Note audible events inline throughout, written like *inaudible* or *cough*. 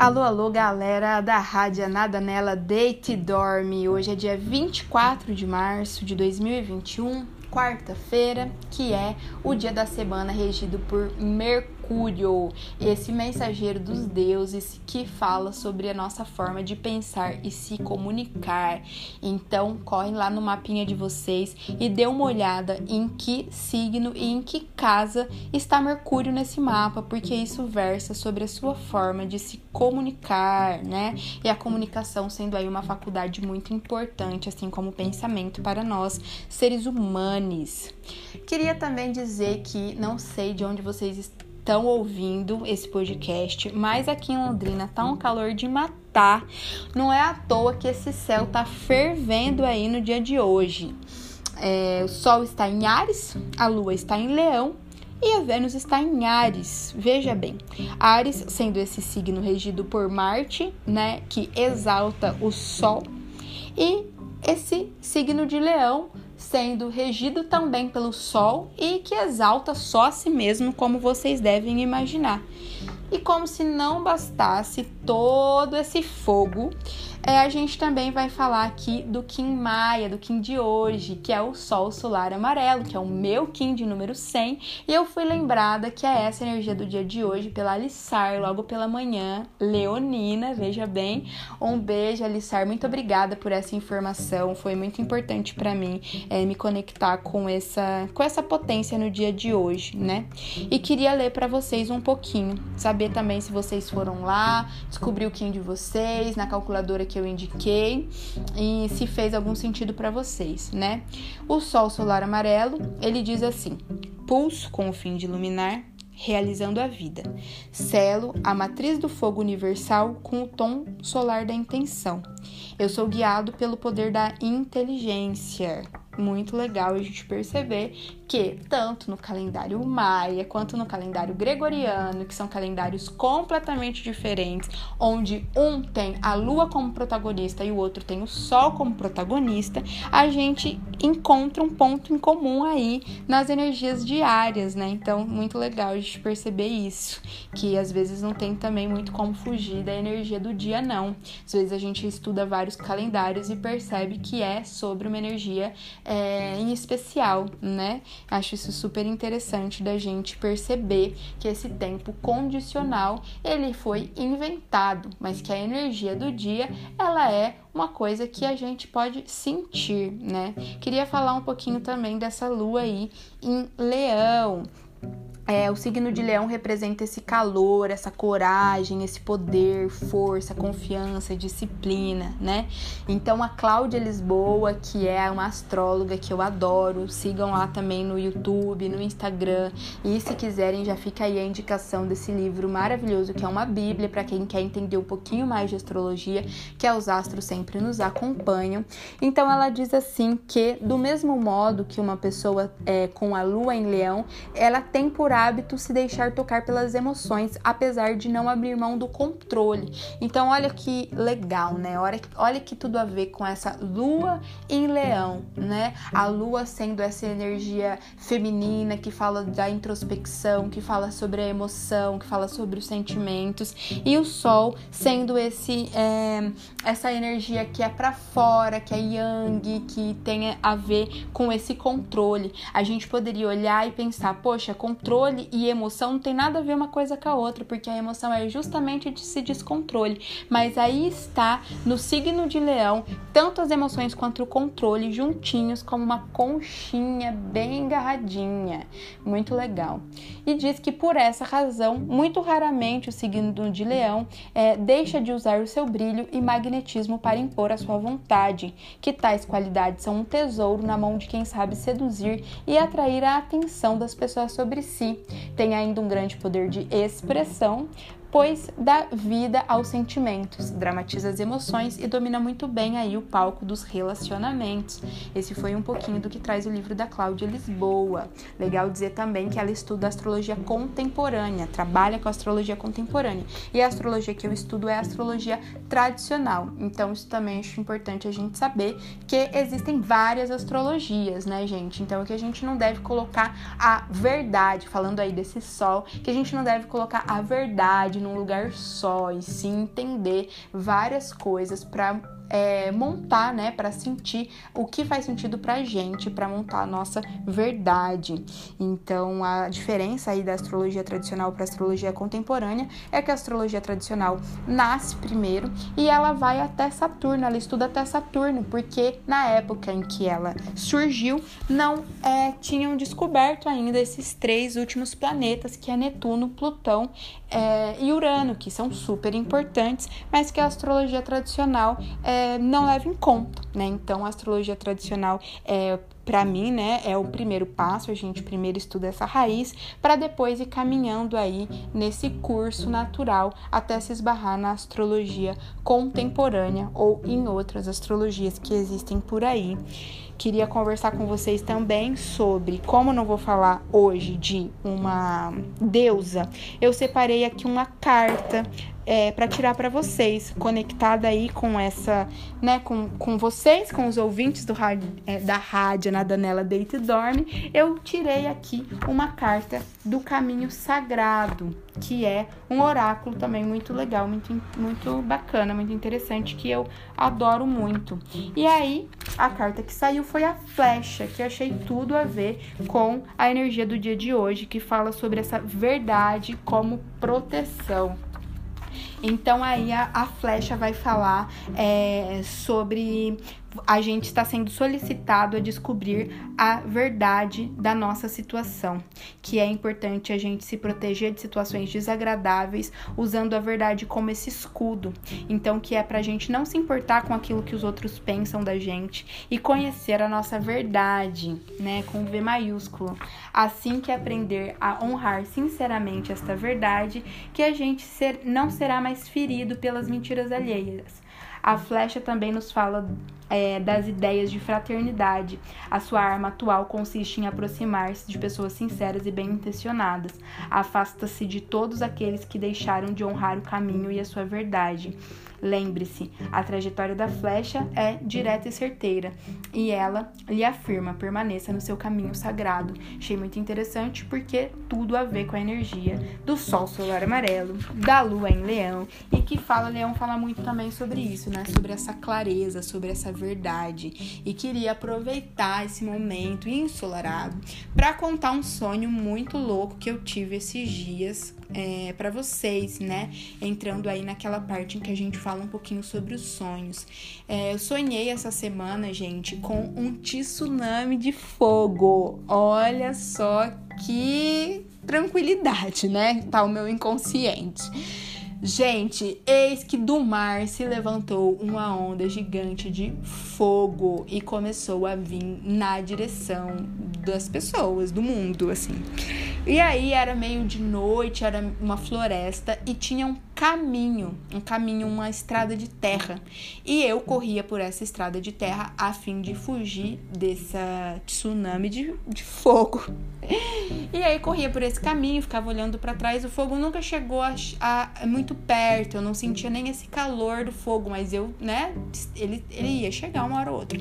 Alô, alô, galera da Rádio Nada Nela Deite e Dorme. Hoje é dia 24 de março de 2021, quarta-feira, que é o dia da semana regido por Mercúrio Mercúrio, esse mensageiro dos deuses que fala sobre a nossa forma de pensar e se comunicar. Então, correm lá no mapinha de vocês e dê uma olhada em que signo e em que casa está Mercúrio nesse mapa, porque isso versa sobre a sua forma de se comunicar, né? E a comunicação sendo aí uma faculdade muito importante, assim como o pensamento para nós, seres humanos. Queria também dizer que não sei de onde vocês estão estão ouvindo esse podcast, mas aqui em Londrina tá um calor de matar. Não é à toa que esse céu tá fervendo aí no dia de hoje. É, o Sol está em Ares, a Lua está em Leão e a Vênus está em Ares. Veja bem, Ares sendo esse signo regido por Marte, né, que exalta o Sol, e esse signo de Leão sendo regido também pelo Sol e que exalta só a si mesmo, como vocês devem imaginar. E como se não bastasse todo esse fogo, é, a gente também vai falar aqui do Kim Maia, do Kim de hoje, que é o Sol Solar Amarelo, que é o meu Kim de número 100. E eu fui lembrada que é essa energia do dia de hoje pela Alissar, logo pela manhã, Leonina, veja bem. Um beijo, Alissar, muito obrigada por essa informação, foi muito importante para mim é, me conectar com essa, com essa potência no dia de hoje, né? E queria ler para vocês um pouquinho, saber também se vocês foram lá, descobrir o Kim de vocês, na calculadora que eu indiquei e se fez algum sentido para vocês, né? O Sol solar amarelo, ele diz assim: pulso com o fim de iluminar, realizando a vida. Selo a matriz do fogo universal com o tom solar da intenção. Eu sou guiado pelo poder da inteligência muito legal a gente perceber que tanto no calendário maia quanto no calendário gregoriano, que são calendários completamente diferentes, onde um tem a lua como protagonista e o outro tem o sol como protagonista, a gente encontra um ponto em comum aí nas energias diárias, né? Então, muito legal a gente perceber isso, que às vezes não tem também muito como fugir da energia do dia, não. Às vezes a gente estuda vários calendários e percebe que é sobre uma energia é, em especial, né? Acho isso super interessante da gente perceber que esse tempo condicional ele foi inventado, mas que a energia do dia ela é uma coisa que a gente pode sentir, né? Queria falar um pouquinho também dessa lua aí em Leão. É, o signo de leão representa esse calor, essa coragem, esse poder, força, confiança, disciplina, né? Então a Cláudia Lisboa, que é uma astróloga que eu adoro, sigam lá também no YouTube, no Instagram. E se quiserem, já fica aí a indicação desse livro maravilhoso, que é uma bíblia para quem quer entender um pouquinho mais de astrologia, que é os astros sempre nos acompanham. Então ela diz assim que do mesmo modo que uma pessoa é, com a lua em leão, ela tem por hábito se deixar tocar pelas emoções, apesar de não abrir mão do controle. Então, olha que legal, né? Olha, olha que tudo a ver com essa lua em leão, né? A lua sendo essa energia feminina que fala da introspecção, que fala sobre a emoção, que fala sobre os sentimentos, e o sol sendo esse é, essa energia que é para fora, que é yang, que tem a ver com esse controle. A gente poderia olhar e pensar, poxa, controle controle e emoção não tem nada a ver uma coisa com a outra, porque a emoção é justamente esse descontrole. Mas aí está no signo de Leão, tanto as emoções quanto o controle juntinhos, como uma conchinha bem agarradinha. Muito legal. E diz que por essa razão, muito raramente o signo de Leão é, deixa de usar o seu brilho e magnetismo para impor a sua vontade, que tais qualidades são um tesouro na mão de quem sabe seduzir e atrair a atenção das pessoas sobre si, tem ainda um grande poder de expressão, pois dá vida aos sentimentos, dramatiza as emoções e domina muito bem aí o palco dos relacionamentos. Esse foi um pouquinho do que traz o livro da Cláudia Lisboa. Legal dizer também que ela estuda astrologia contemporânea, trabalha com astrologia contemporânea. E a astrologia que eu estudo é a astrologia tradicional. Então isso também acho importante a gente saber que existem várias astrologias, né, gente? Então que a gente não deve colocar a verdade, falando aí desse sol, que a gente não deve colocar a verdade num lugar só e sim entender várias coisas para é, montar, né, para sentir o que faz sentido pra gente, para montar a nossa verdade. Então, a diferença aí da astrologia tradicional para astrologia contemporânea é que a astrologia tradicional nasce primeiro e ela vai até Saturno, ela estuda até Saturno, porque na época em que ela surgiu, não é, tinham descoberto ainda esses três últimos planetas, que é Netuno, Plutão é, e Urano, que são super importantes, mas que a astrologia tradicional é, não leva em conta, né? Então, a astrologia tradicional é para mim, né, é o primeiro passo, a gente primeiro estuda essa raiz para depois ir caminhando aí nesse curso natural até se esbarrar na astrologia contemporânea ou em outras astrologias que existem por aí. Queria conversar com vocês também sobre como não vou falar hoje de uma deusa, eu separei aqui uma carta é, para tirar para vocês, conectada aí com essa, né, com, com vocês, com os ouvintes do é, da rádio na Danela Deita e Dorme, eu tirei aqui uma carta do Caminho Sagrado, que é um oráculo também muito legal, muito, muito bacana, muito interessante, que eu adoro muito. E aí, a carta que saiu foi a flecha, que achei tudo a ver com a energia do dia de hoje, que fala sobre essa verdade como proteção. Então aí a, a flecha vai falar é, sobre a gente está sendo solicitado a descobrir a verdade da nossa situação, que é importante a gente se proteger de situações desagradáveis usando a verdade como esse escudo. Então, que é para a gente não se importar com aquilo que os outros pensam da gente e conhecer a nossa verdade, né, com V maiúsculo. Assim que aprender a honrar sinceramente esta verdade, que a gente ser, não será mais ferido pelas mentiras alheias. A flecha também nos fala é, das ideias de fraternidade. A sua arma atual consiste em aproximar-se de pessoas sinceras e bem intencionadas. Afasta-se de todos aqueles que deixaram de honrar o caminho e a sua verdade. Lembre-se, a trajetória da flecha é direta e certeira, e ela lhe afirma: permaneça no seu caminho sagrado. Achei muito interessante porque tudo a ver com a energia do Sol solar amarelo, da Lua em Leão, e que fala, Leão fala muito também sobre isso, né? Sobre essa clareza, sobre essa verdade. E queria aproveitar esse momento ensolarado para contar um sonho muito louco que eu tive esses dias é, para vocês, né? Entrando aí naquela parte em que a gente fala um pouquinho sobre os sonhos. É, eu sonhei essa semana, gente, com um tsunami de fogo. Olha só que tranquilidade, né? Tá o meu inconsciente. Gente, eis que do mar se levantou uma onda gigante de fogo e começou a vir na direção das pessoas, do mundo, assim. E aí era meio de noite, era uma floresta e tinha um caminho, um caminho, uma estrada de terra. E eu corria por essa estrada de terra a fim de fugir dessa tsunami de, de fogo. E aí corria por esse caminho, ficava olhando para trás. O fogo nunca chegou a, a, muito perto, eu não sentia nem esse calor do fogo, mas eu, né, ele, ele ia chegar uma hora ou outra.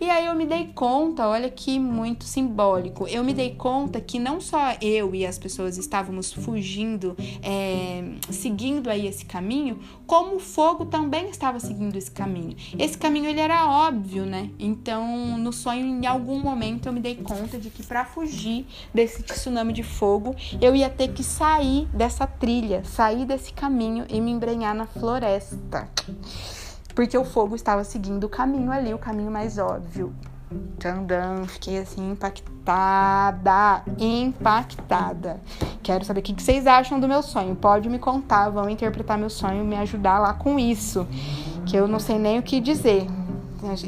E aí eu me dei conta, olha que muito simbólico, eu me dei conta que não só eu e as pessoas estávamos fugindo, é, seguindo aí esse caminho, como o fogo também estava seguindo esse caminho. Esse caminho ele era óbvio, né? Então, no sonho, em algum momento, eu me dei conta de que para fugir desse tsunami de fogo, eu ia ter que sair dessa trilha, sair desse caminho e me embrenhar na floresta. Porque o fogo estava seguindo o caminho ali, o caminho mais óbvio. Tandam, fiquei assim impactada, impactada. Quero saber o que vocês acham do meu sonho. Pode me contar, vão interpretar meu sonho, me ajudar lá com isso, que eu não sei nem o que dizer.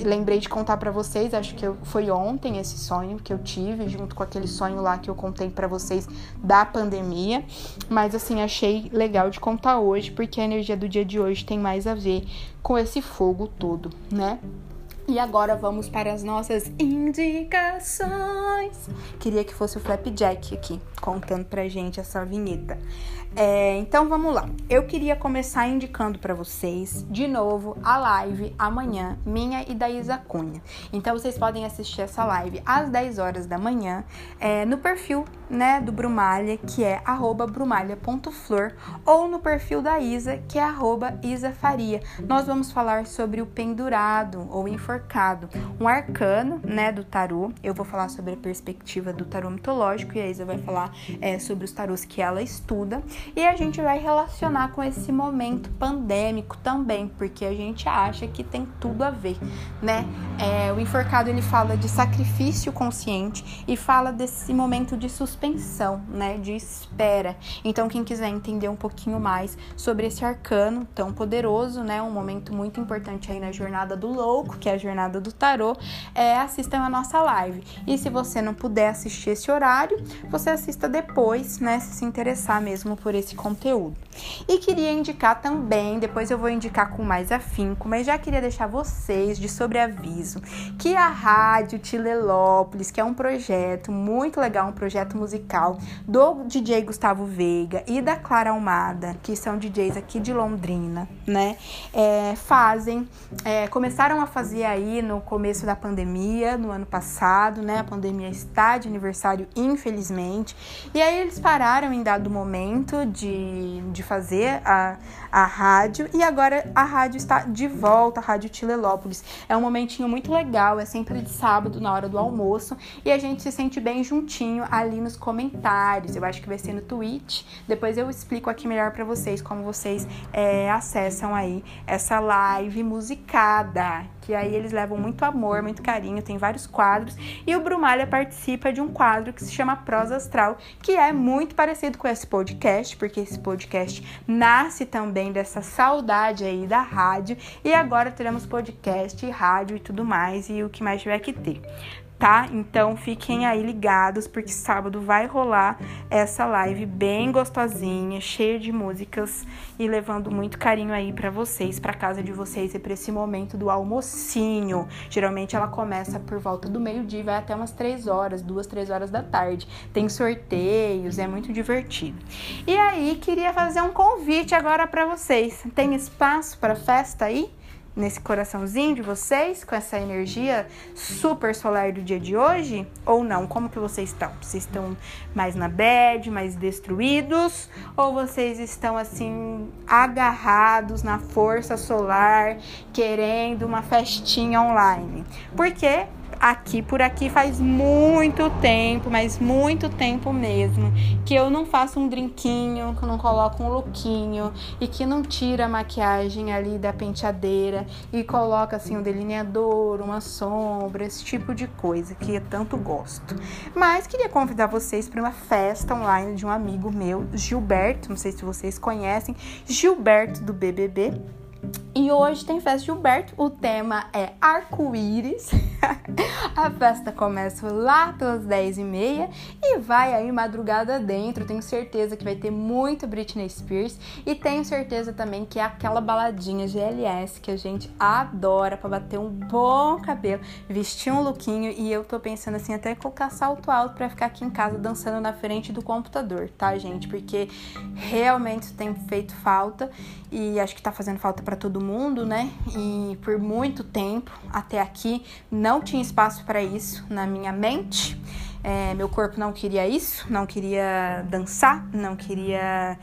Lembrei de contar para vocês, acho que foi ontem esse sonho que eu tive, junto com aquele sonho lá que eu contei para vocês da pandemia. Mas assim, achei legal de contar hoje, porque a energia do dia de hoje tem mais a ver com esse fogo todo, né? E agora vamos para as nossas indicações. Queria que fosse o Flapjack aqui, contando pra gente essa vinheta. É, então vamos lá. Eu queria começar indicando para vocês de novo a live amanhã, minha e da Isa Cunha. Então vocês podem assistir essa live às 10 horas da manhã é, no perfil né, do Brumalha, que é brumalha.flor, ou no perfil da Isa, que é isafaria. Nós vamos falar sobre o pendurado ou enforcado, um arcano né, do tarô. Eu vou falar sobre a perspectiva do tarô mitológico e a Isa vai falar é, sobre os tarôs que ela estuda. E a gente vai relacionar com esse momento pandêmico também, porque a gente acha que tem tudo a ver, né? É, o enforcado ele fala de sacrifício consciente e fala desse momento de suspensão, né? De espera. Então, quem quiser entender um pouquinho mais sobre esse arcano tão poderoso, né? Um momento muito importante aí na jornada do louco, que é a jornada do tarô, é, assistam a nossa live. E se você não puder assistir esse horário, você assista depois, né? Se se interessar mesmo por esse conteúdo. E queria indicar também, depois eu vou indicar com mais afinco, mas já queria deixar vocês de sobreaviso que a Rádio Tilelópolis, que é um projeto muito legal, um projeto musical do DJ Gustavo Veiga e da Clara Almada, que são DJs aqui de Londrina, né? É, fazem, é, começaram a fazer aí no começo da pandemia, no ano passado, né? A pandemia está de aniversário, infelizmente. E aí eles pararam em dado momento de, de fazer a, a rádio e agora a rádio está de volta, a Rádio Tilelópolis. É um momentinho muito legal, é sempre de sábado na hora do almoço e a gente se sente bem juntinho ali nos comentários. Eu acho que vai ser no Twitch. Depois eu explico aqui melhor para vocês como vocês é, acessam aí essa live musicada que aí eles levam muito amor, muito carinho, tem vários quadros. E o Brumalha participa de um quadro que se chama Prosa Astral, que é muito parecido com esse podcast, porque esse podcast nasce também dessa saudade aí da rádio. E agora teremos podcast, rádio e tudo mais, e o que mais tiver que ter tá? Então fiquem aí ligados, porque sábado vai rolar essa live bem gostosinha, cheia de músicas e levando muito carinho aí para vocês, para casa de vocês e para esse momento do almocinho. Geralmente ela começa por volta do meio-dia e vai até umas 3 horas, 2, 3 horas da tarde. Tem sorteios, é muito divertido. E aí, queria fazer um convite agora para vocês. Tem espaço para festa aí? Nesse coraçãozinho de vocês, com essa energia super solar do dia de hoje? Ou não? Como que vocês estão? Vocês estão mais na bad, mais destruídos? Ou vocês estão assim, agarrados na força solar, querendo uma festinha online? Porque aqui por aqui faz muito tempo, mas muito tempo mesmo, que eu não faço um drinquinho, que eu não coloco um lookinho e que não tira a maquiagem ali da penteadeira e coloca assim um delineador, uma sombra, esse tipo de coisa que eu tanto gosto. Mas queria convidar vocês para uma festa online de um amigo meu, Gilberto, não sei se vocês conhecem, Gilberto do BBB e hoje tem festa Gilberto, o tema é arco-íris. *laughs* *laughs* a festa começa lá pelas 10h30 e vai aí madrugada dentro. Tenho certeza que vai ter muito Britney Spears e tenho certeza também que é aquela baladinha GLS que a gente adora para bater um bom cabelo, vestir um lookinho e eu tô pensando assim até colocar salto alto para ficar aqui em casa dançando na frente do computador, tá, gente? Porque realmente tem feito falta e acho que tá fazendo falta para todo mundo, né? E por muito tempo até aqui não tinha espaço para isso na minha mente. É, meu corpo não queria isso, não queria dançar, não queria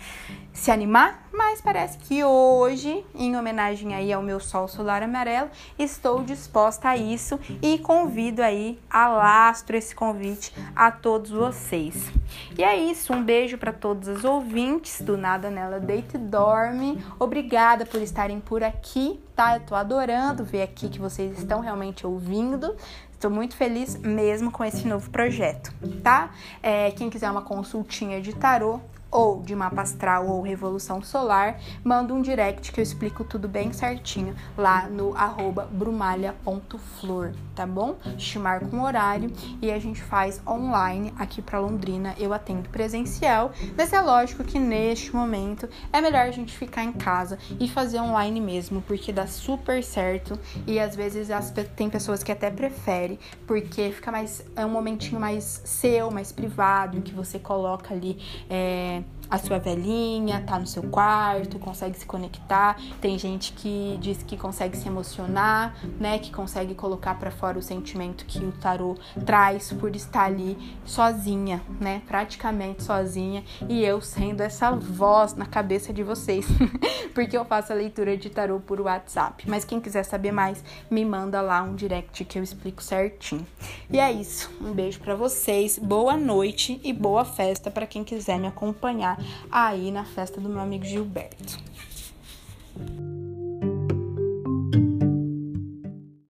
se animar, mas parece que hoje, em homenagem aí ao meu sol solar amarelo, estou disposta a isso e convido aí, alastro esse convite a todos vocês. E é isso, um beijo para todos os ouvintes do Nada Nela Deita e Dorme. Obrigada por estarem por aqui, tá? Eu tô adorando ver aqui que vocês estão realmente ouvindo. Estou muito feliz mesmo com esse novo projeto, tá? É, quem quiser uma consultinha de tarô, ou de mapa astral ou revolução solar, manda um direct que eu explico tudo bem certinho lá no arroba brumalha.flor, tá bom? Te marca um horário e a gente faz online aqui para Londrina. Eu atendo presencial, mas é lógico que neste momento é melhor a gente ficar em casa e fazer online mesmo, porque dá super certo e às vezes as, tem pessoas que até preferem, porque fica mais é um momentinho mais seu, mais privado, em que você coloca ali é, a sua velhinha, tá no seu quarto, consegue se conectar. Tem gente que diz que consegue se emocionar, né? Que consegue colocar para fora o sentimento que o tarô traz por estar ali sozinha, né? Praticamente sozinha. E eu sendo essa voz na cabeça de vocês, *laughs* porque eu faço a leitura de tarô por WhatsApp. Mas quem quiser saber mais, me manda lá um direct que eu explico certinho. E é isso. Um beijo para vocês. Boa noite e boa festa para quem quiser me acompanhar aí na festa do meu amigo Gilberto.